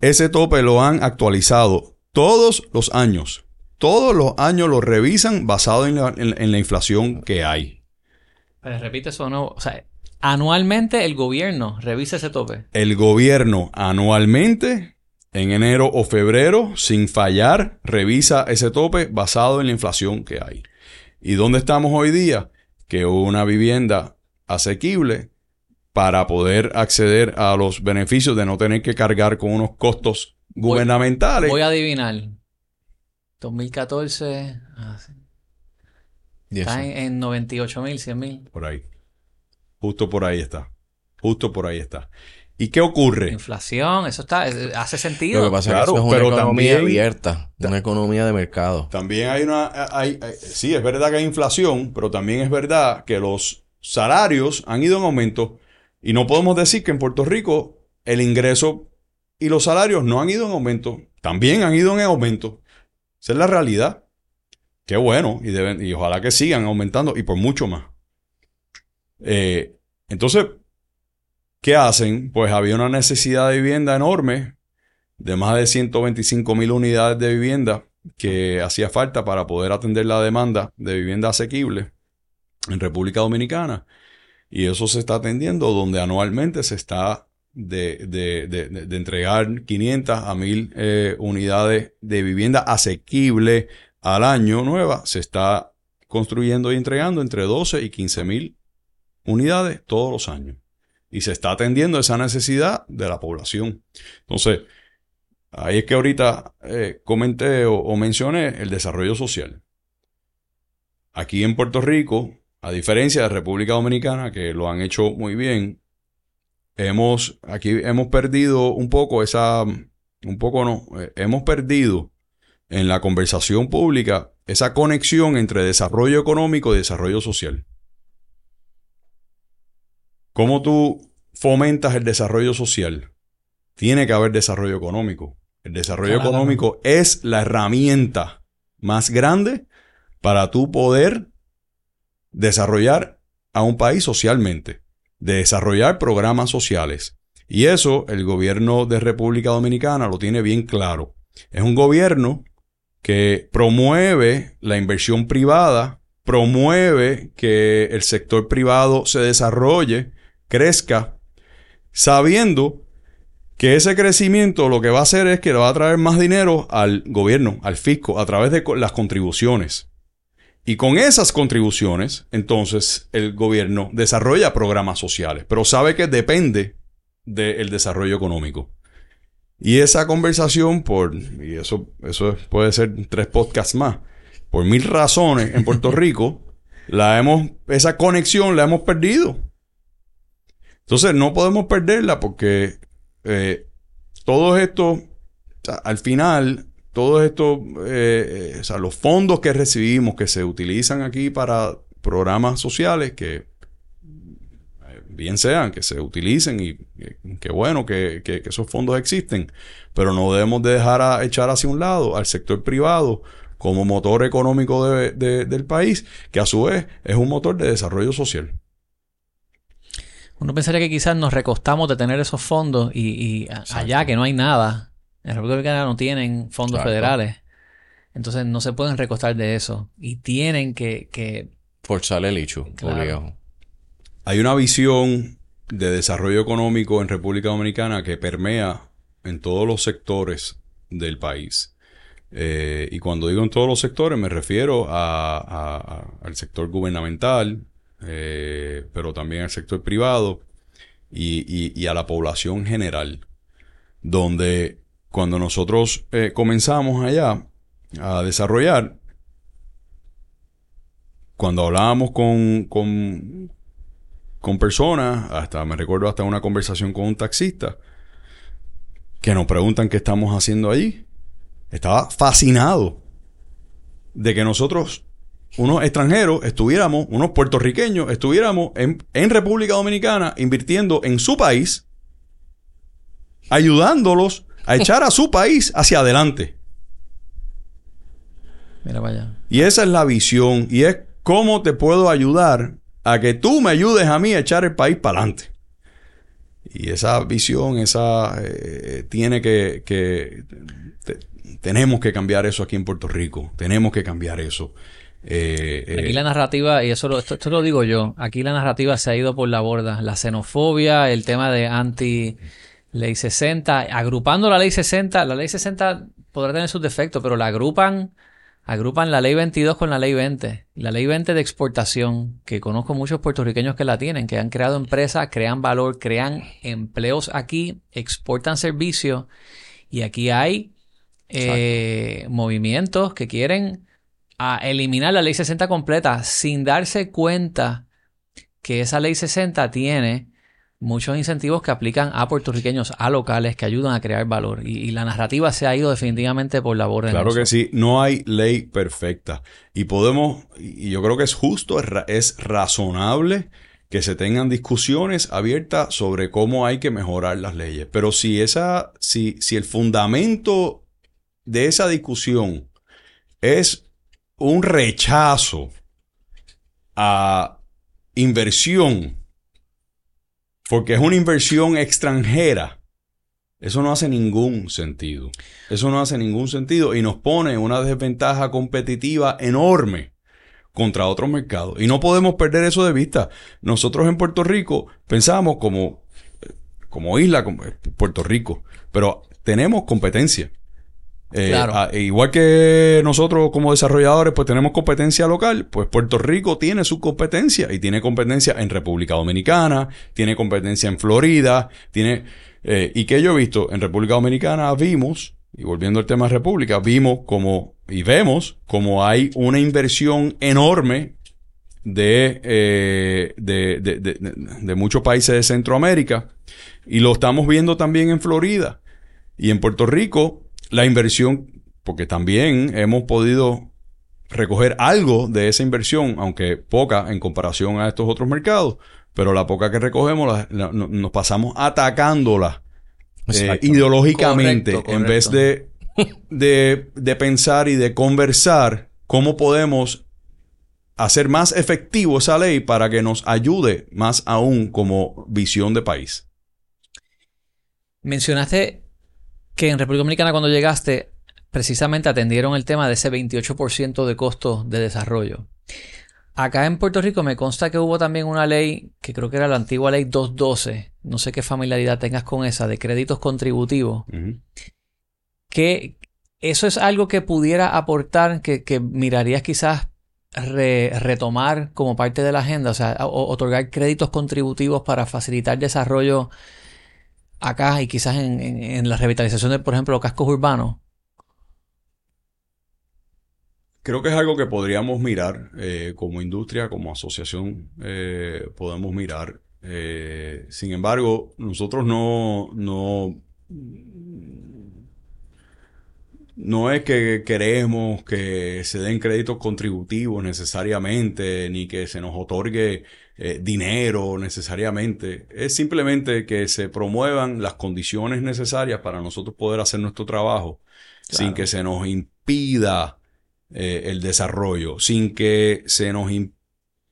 ese tope lo han actualizado todos los años. Todos los años lo revisan basado en la, en- en la inflación que hay. Pero repite eso nuevo. O sea, anualmente el gobierno revisa ese tope. El gobierno anualmente, en enero o febrero, sin fallar, revisa ese tope basado en la inflación que hay. ¿Y dónde estamos hoy día? Que una vivienda asequible para poder acceder a los beneficios de no tener que cargar con unos costos Voy- gubernamentales. Voy a adivinar. 2014. ah, sí. Está en, en 98 mil, 100 mil. Por ahí. Justo por ahí está. Justo por ahí está. ¿Y qué ocurre? Inflación, eso está, hace sentido. Lo que pasa Claro, es que eso es una economía también- abierta, una economía de mercado. También hay una, hay, hay- sí, es verdad que hay inflación, pero también es verdad que los salarios han ido en aumento y no podemos decir que en Puerto Rico el ingreso y los salarios no han ido en aumento, también han ido en aumento. Esa es la realidad. Qué bueno y, deben, y ojalá que sigan aumentando y por mucho más. Eh, entonces, ¿qué hacen? Pues había una necesidad de vivienda enorme de más de 125 mil unidades de vivienda que hacía falta para poder atender la demanda de vivienda asequible en República Dominicana. Y eso se está atendiendo donde anualmente se está de, de, de, entregar 500 a 1000 eh, unidades de vivienda asequible al año nueva. Se está construyendo y entregando entre 12 y 15 mil unidades todos los años. Y se está atendiendo esa necesidad de la población. Entonces, ahí es que ahorita eh, comenté o, o mencioné el desarrollo social. Aquí en Puerto Rico, a diferencia de República Dominicana, que lo han hecho muy bien, hemos, aquí hemos perdido un poco esa, un poco no, eh, hemos perdido en la conversación pública esa conexión entre desarrollo económico y desarrollo social. ¿Cómo tú fomentas el desarrollo social? Tiene que haber desarrollo económico. El desarrollo Claro. económico es la herramienta más grande para tú poder desarrollar a un país socialmente, de desarrollar programas sociales. Y eso el gobierno de República Dominicana lo tiene bien claro. Es un gobierno que promueve la inversión privada, promueve que el sector privado se desarrolle, crezca, sabiendo que ese crecimiento lo que va a hacer es que le va a traer más dinero al gobierno, al fisco, a través de las contribuciones. Y con esas contribuciones, entonces el gobierno desarrolla programas sociales, pero sabe que depende del desarrollo económico. Y esa conversación, por, y eso, eso puede ser tres podcasts más, por mil razones en Puerto Rico, la hemos, esa conexión la hemos perdido. Entonces no podemos perderla porque eh, todo esto, o sea, al final, todos estos, eh, eh, los fondos que recibimos que se utilizan aquí para programas sociales, que eh, bien sean, que se utilicen y qué bueno que, esos fondos existen, pero no debemos de dejar a echar hacia un lado al sector privado como motor económico de- de- del país, que a su vez es un motor de desarrollo social. Uno pensaría que quizás nos recostamos de tener esos fondos y, allá que no hay nada. En República Dominicana no tienen fondos Exacto. federales. Entonces no se pueden recostar de eso. Y tienen que, que Forzar el hecho, Claro. obligado. Hay una visión de desarrollo económico en República Dominicana que permea en todos los sectores del país. Eh, y cuando digo en todos los sectores me refiero a- a- a- al sector gubernamental, eh, pero también al sector privado y, y- a la población general. Donde cuando nosotros eh, comenzamos allá a desarrollar, cuando hablábamos con, con, con personas, hasta me recuerdo hasta una conversación con un taxista, que nos preguntan qué estamos haciendo allí. Estaba fascinado de que nosotros, unos extranjeros, estuviéramos, unos puertorriqueños, estuviéramos en, en República Dominicana invirtiendo en su país, ayudándolos a echar a su país hacia adelante. mira. Y esa es la visión. Y es cómo te puedo ayudar a que tú me ayudes a mí a echar el país para adelante. Y esa visión, esa eh, tiene que, que- te- tenemos que cambiar eso aquí en Puerto Rico. Tenemos que cambiar eso. Eh, eh, Aquí la narrativa, y eso lo, esto, esto lo digo yo, aquí la narrativa se ha ido por la borda. La xenofobia, el tema de anti ley 60, agrupando la ley 60, la ley 60 podrá tener sus defectos, pero la agrupan, agrupan la ley 22 con la ley 20. La ley 20 de exportación, que conozco muchos puertorriqueños que la tienen, que han creado empresas, crean valor, crean empleos aquí, exportan servicios, y aquí hay eh, movimientos que quieren a eliminar la ley 60 completa sin darse cuenta que esa ley 60 tiene muchos incentivos que aplican a puertorriqueños, a locales, que ayudan a crear valor. Y, y la narrativa se ha ido definitivamente por la borda. Claro que sí, no hay ley perfecta. Y podemos, y yo creo que es justo, es, ra- es razonable que se tengan discusiones abiertas sobre cómo hay que mejorar las leyes. Pero si esa, si, si el fundamento de esa discusión es un rechazo a inversión, porque es una inversión extranjera Eso no hace ningún sentido. Eso no hace ningún sentido y nos pone en una desventaja competitiva enorme contra otros mercados. Y no podemos perder eso de vista. Nosotros en Puerto Rico pensamos como, como isla, como Puerto Rico, pero tenemos competencia. Eh, Claro. a- igual que nosotros como desarrolladores, pues tenemos competencia local, pues Puerto Rico tiene su competencia y tiene competencia en República Dominicana, tiene competencia en Florida, tiene... eh, y que yo he visto en República Dominicana vimos, y volviendo al tema de República, vimos como, y vemos como hay una inversión enorme de, eh, de, de- de- de- de muchos países de Centroamérica y lo estamos viendo también en Florida y en Puerto Rico la inversión, porque también hemos podido recoger algo de esa inversión, aunque poca en comparación a estos otros mercados, pero la poca que recogemos la- la- no- nos pasamos atacándola eh, ideológicamente Correcto, en vez de, de, de pensar y de conversar cómo podemos hacer más efectivo esa ley para que nos ayude más aún como visión de país. Mencionaste que en República Dominicana cuando llegaste precisamente atendieron el tema de ese 28% de costo de desarrollo. Acá en Puerto Rico me consta que hubo también una ley, que creo que era la antigua ley 212, no sé qué familiaridad tengas con esa, de créditos contributivos, que eso es algo que pudiera aportar, que, que mirarías quizás re- retomar como parte de la agenda, o sea, otorgar créditos contributivos para facilitar desarrollo acá y quizás en, en- la revitalización de, por ejemplo, los cascos urbanos. Creo que es algo que podríamos mirar eh, como industria, como asociación, eh, podemos mirar. Eh, sin embargo, nosotros no, no, no es que queremos que se den créditos contributivos necesariamente, ni que se nos otorgue eh, dinero necesariamente. Es simplemente que se promuevan las condiciones necesarias para nosotros poder hacer nuestro trabajo sin que se nos impida eh, el desarrollo, sin que se nos,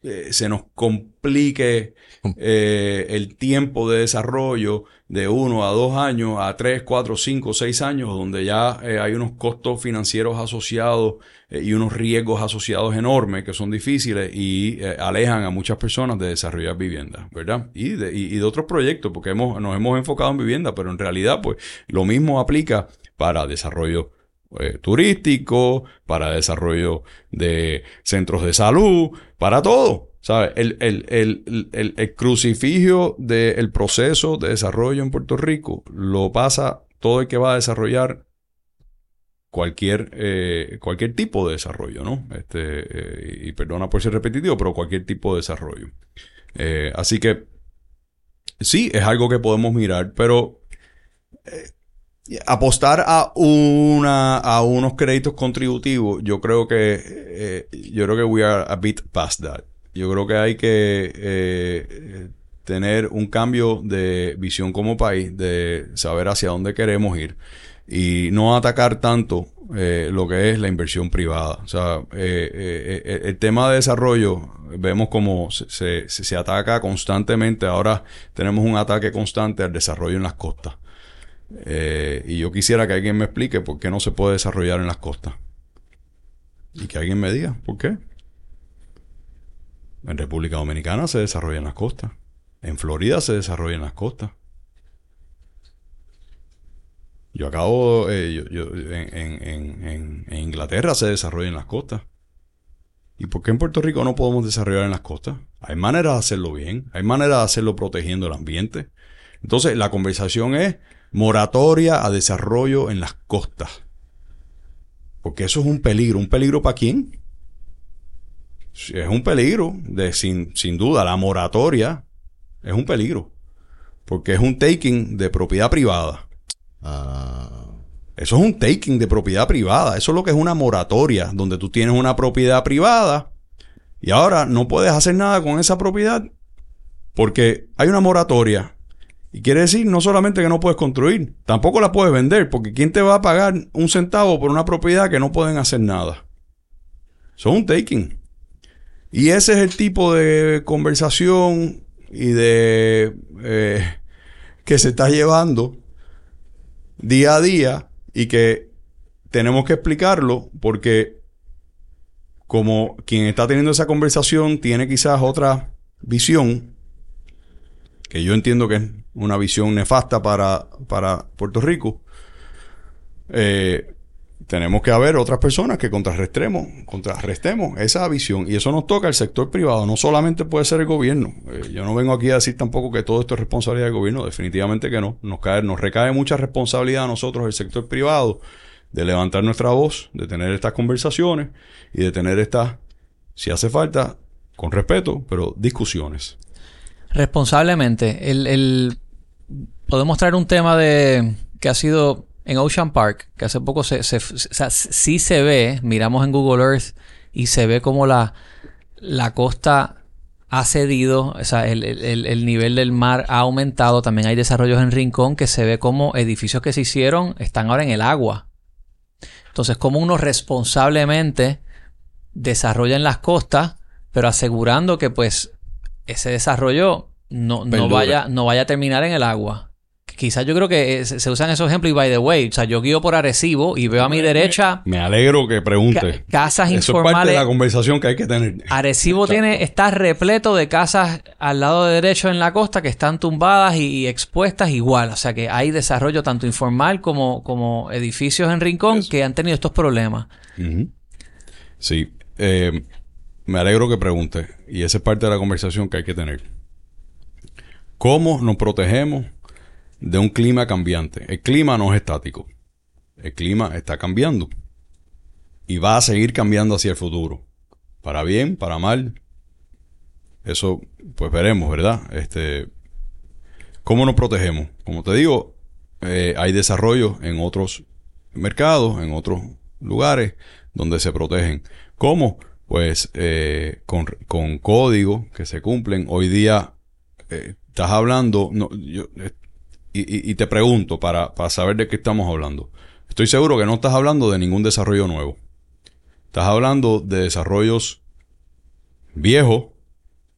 eh, se nos complique eh, el tiempo de desarrollo de uno a dos años, a tres, cuatro, cinco, seis años, donde ya eh, hay unos costos financieros asociados eh, y unos riesgos asociados enormes que son difíciles y alejan a muchas personas de desarrollar vivienda, ¿verdad? Y de, y- de otros proyectos, porque hemos, nos hemos enfocado en vivienda, pero en realidad, pues, lo mismo aplica para desarrollo turístico, para desarrollo de centros de salud, para todo. ¿Sabes? El, el, el, el, crucifijo del proceso de desarrollo en Puerto Rico lo pasa todo el que va a desarrollar cualquier, eh, cualquier tipo de desarrollo, ¿no? Este, eh, y perdona por ser repetitivo, pero cualquier tipo de desarrollo. Eh, así que sí, es algo que podemos mirar, pero apostar a una a unos créditos contributivos, yo creo que yo creo que we are a bit past that. Yo creo que hay que eh, tener un cambio de visión como país, de saber hacia dónde queremos ir y no atacar tanto eh, lo que es la inversión privada. O sea, eh, el tema de desarrollo, vemos como se, se, ataca constantemente. Ahora tenemos un ataque constante al desarrollo en las costas. Y yo quisiera que alguien me explique por qué no se puede desarrollar en las costas. Y que alguien me diga por qué. En República Dominicana se desarrolla en las costas. En Florida se desarrolla en las costas. Yo acabo, eh, en- en Inglaterra se desarrolla en las costas. ¿Y por qué en Puerto Rico no podemos desarrollar en las costas? Hay maneras de hacerlo bien, hay maneras de hacerlo protegiendo el ambiente. Entonces, la conversación es moratoria a desarrollo en las costas. Porque eso es un peligro. ¿Un peligro para quién? Es un peligro, de, sin, sin duda. La moratoria es un peligro. Porque es un taking de propiedad privada. Ah, Eso es un taking de propiedad privada. Eso es lo que es una moratoria, donde tú tienes una propiedad privada y ahora no puedes hacer nada con esa propiedad porque hay una moratoria. Y quiere decir no solamente que no puedes construir, tampoco la puedes vender, porque ¿quién te va a pagar un centavo por una propiedad que no pueden hacer nada? Son un taking. Y ese es el tipo de conversación y de eh, que se está llevando día a día y que tenemos que explicarlo porque como quien está teniendo esa conversación tiene quizás otra visión, que yo entiendo que es una visión nefasta para, para Puerto Rico, eh, tenemos que haber otras personas que contrarrestemos, contrarrestemos esa visión. Y eso nos toca al sector privado. No solamente puede ser el gobierno. Eh, yo no vengo aquí a decir tampoco que todo esto es responsabilidad del gobierno. Definitivamente que no. Nos, cae, nos recae mucha responsabilidad a nosotros, el sector privado, de levantar nuestra voz, de tener estas conversaciones y de tener estas, si hace falta, con respeto, pero discusiones. Responsablemente. El, el, podemos traer un tema de que ha sido en Ocean Park, que hace poco se, se, sí se ve, miramos en Google Earth y se ve como la, la costa ha cedido, o sea, el, el, el, nivel del mar ha aumentado. También hay desarrollos en Rincón que se ve como edificios que se hicieron están ahora en el agua. Entonces, como uno responsablemente desarrolla en las costas, pero asegurando que pues ese desarrollo no, no vaya, no vaya a terminar en el agua quizás yo creo que se usan esos ejemplos y by the way, o sea, yo guío por Arecibo y veo a mi derecha... Me alegro que pregunte. casas informales. Es parte de la conversación que hay que tener. Arecibo tiene, está repleto de casas al lado derecho en la costa que están tumbadas y, expuestas igual. O sea que hay desarrollo tanto informal como, como edificios en Rincón que han tenido estos problemas. Sí. Eh, me alegro que pregunte. Y esa es parte de la conversación que hay que tener. ¿Cómo nos protegemos de un clima cambiante. El clima no es estático. El clima está cambiando. Y va a seguir cambiando hacia el futuro. Para bien, para mal. Eso, pues veremos, ¿verdad? Este, ¿Cómo nos protegemos? Como te digo, eh, hay desarrollo en otros mercados, en otros lugares donde se protegen. ¿Cómo? Pues eh, con, con códigos que se cumplen. Hoy día eh, estás hablando, no, yo, y, te pregunto para, saber de qué estamos hablando. Estoy seguro que no estás hablando de ningún desarrollo nuevo. Estás hablando de desarrollos viejos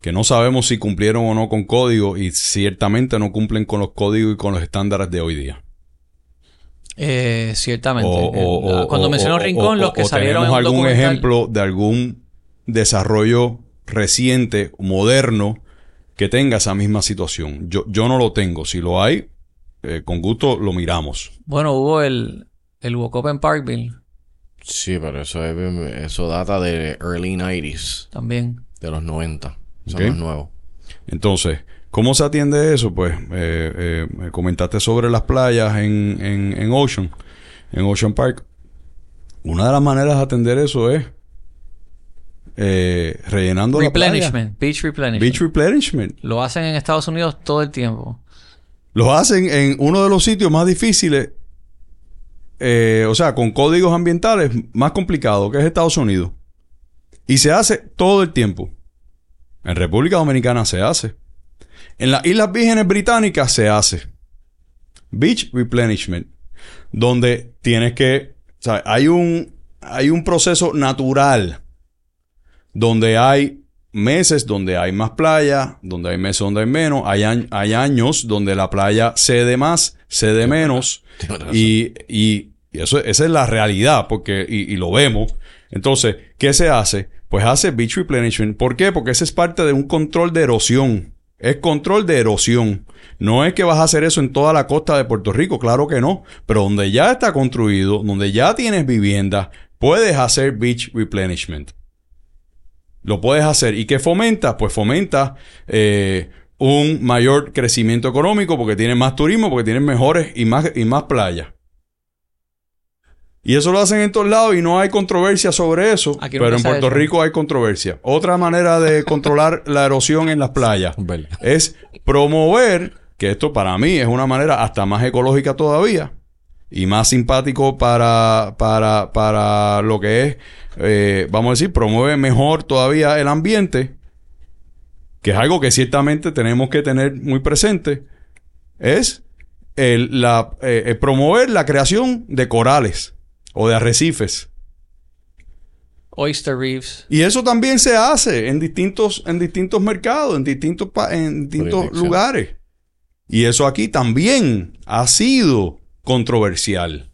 que no sabemos si cumplieron o no con código y ciertamente no cumplen con los códigos y con los estándares de hoy día. Eh, ciertamente. Eh, cuando mencionó Rincón, los que salieron. ¿Tenemos algún ejemplo de algún desarrollo reciente, moderno, que tenga esa misma situación? Yo, yo no lo tengo. Si lo hay, eh, con gusto lo miramos. Bueno, hubo el, el Up en Parkville. Sí, pero eso, eso data de early 90s. También. De los 90. Eso es nuevo. Entonces, ¿cómo se atiende eso? Pues eh, eh, me comentaste sobre las playas en, en, Ocean, en Ocean Park. Una de las maneras de atender eso es eh, rellenando replenishment, la Beach replenishment. Beach replenishment. Lo hacen en Estados Unidos todo el tiempo. Lo hacen en uno de los sitios más difíciles, eh, o sea, con códigos ambientales más complicados, que es Estados Unidos. Y se hace todo el tiempo. En República Dominicana se hace. En las Islas Vírgenes Británicas se hace. Beach Replenishment. Donde tienes que. O sea, hay un, hay un proceso natural. Donde hay meses donde hay más playa, donde hay meses donde hay menos, hay, hay años donde la playa cede más, cede menos, y, y, eso, esa es la realidad, porque, y, lo vemos. Entonces, ¿qué se hace? Pues hace beach replenishment. ¿Por qué? Porque ese es parte de un control de erosión. Es control de erosión. No es que vas a hacer eso en toda la costa de Puerto Rico, claro que no. Pero donde ya está construido, donde ya tienes vivienda, puedes hacer beach replenishment. Lo puedes hacer. ¿Y qué fomenta? Pues fomenta eh, un mayor crecimiento económico porque tienes más turismo, porque tienes mejores y más, y más playas. Y eso lo hacen en todos lados y no hay controversia sobre eso. pero en Puerto Rico hay controversia. Otra manera de controlar la erosión en las playas es promover, que esto para mí es una manera hasta más ecológica todavía y más simpático para, para, para lo que es eh, vamos a decir, promueve mejor todavía el ambiente, que es algo que ciertamente tenemos que tener muy presente, es el, la, eh, promover la creación de corales o de arrecifes. Oyster reefs. Y eso también se hace en distintos, en distintos mercados, en distintos, en distintos lugares. Y eso aquí también ha sido controversial.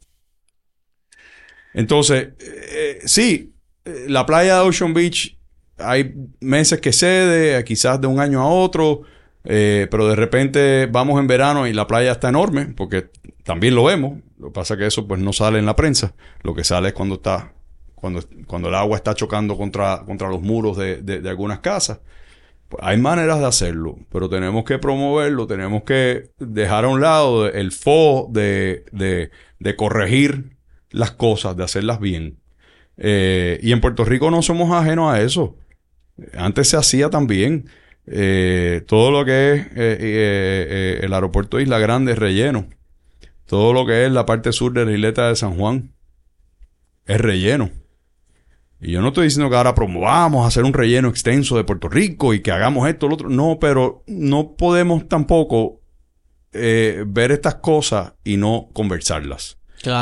Entonces, eh, sí, eh, la playa de Ocean Beach hay meses que cede, quizás de un año a otro, eh, pero de repente vamos en verano y la playa está enorme, porque también lo vemos. Lo que pasa es que eso pues no sale en la prensa. Lo que sale es cuando está, cuando, cuando el agua está chocando contra, contra los muros de, de, algunas casas. Hay maneras de hacerlo, pero tenemos que promoverlo, tenemos que dejar a un lado el fo de, de, de corregir las cosas, de hacerlas bien. Eh, y en Puerto Rico no somos ajenos a eso. Antes se hacía también. Eh, todo lo que es eh, el aeropuerto de Isla Grande es relleno. Todo lo que es la parte sur de la isleta de San Juan es relleno. Y yo no estoy diciendo que ahora promovamos hacer un relleno extenso de Puerto Rico y que hagamos esto, lo otro. No, pero no podemos tampoco ver estas cosas y no conversarlas.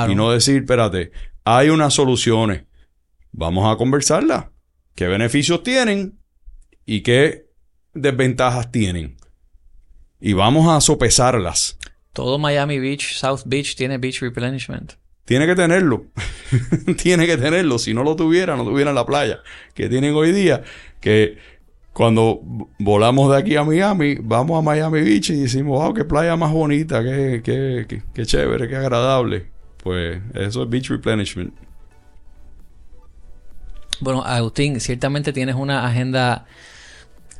Y no decir, espérate, hay unas soluciones. Vamos a conversarlas. ¿Qué beneficios tienen y qué desventajas tienen? Y vamos a sopesarlas. Todo Miami Beach, South Beach tiene beach replenishment. Tiene que tenerlo. tiene que tenerlo. Si no lo tuviera, no tuviera la playa que tienen hoy día. Que cuando volamos de aquí a Miami, vamos a Miami Beach y decimos, wow, qué playa más bonita, qué, qué, qué chévere, qué agradable. Pues eso es beach replenishment. Bueno, Agustín, ciertamente tienes una agenda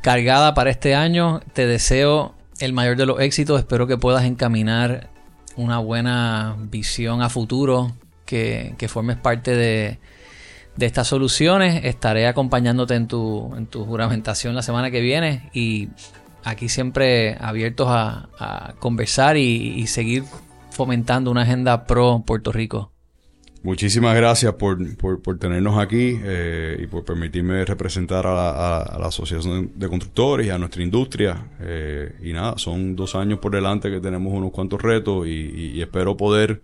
cargada para este año. Te deseo el mayor de los éxitos. Espero que puedas encaminar una buena visión a futuro, que, formes parte de, estas soluciones. Estaré acompañándote en tu, en tu juramentación la semana que viene y aquí siempre abiertos a, conversar y seguir fomentando una agenda pro Puerto Rico. Muchísimas gracias por, tenernos aquí eh, y por permitirme representar a la, Asociación de Constructores y a nuestra industria. Eh, y nada, son dos años por delante que tenemos unos cuantos retos y, espero poder,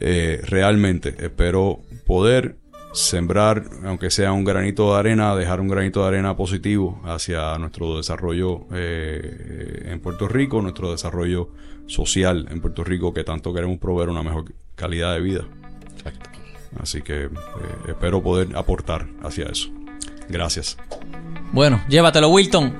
eh, realmente, espero poder sembrar, aunque sea un granito de arena, dejar un granito de arena positivo hacia nuestro desarrollo en Puerto Rico, nuestro desarrollo social en Puerto Rico, que tanto queremos proveer una mejor calidad de vida. Así que eh, espero poder aportar hacia eso. Gracias. Bueno, llévatelo, Wilton.